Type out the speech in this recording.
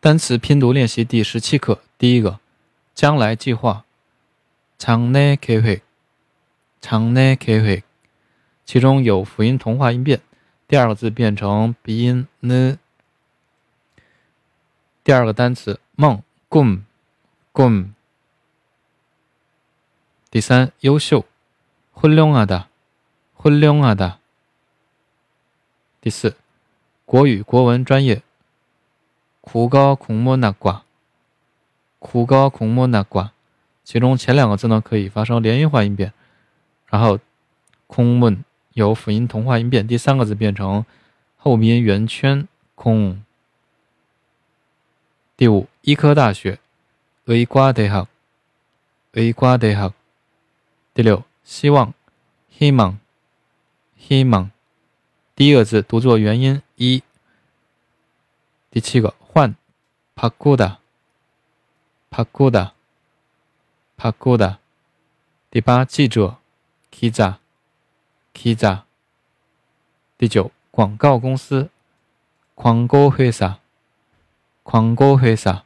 单词拼读练习第十七课，第一个，将来计划，长内开会，长内开会，其中有辅音同化音变，第二个字变成鼻音呢。第二个单词梦，kum，kum。第三，优秀，훌륭하 다， 훌륭하 다。 第四，国语国文专业。 苦高空木那瓜，苦高空木那瓜，其中前两个字呢可以发生连音化音变，然后空问有辅音同化音变，第三个字变成后鼻圆圈空。第五，医科大学，A 瓜得好，A 瓜得好。第六，希望希望希望，第一个字读作元音一。第七个。换，帕古达，帕古达，帕古达。第八，记者，记者，记者。第九，广告公司，广告회사，广告회사。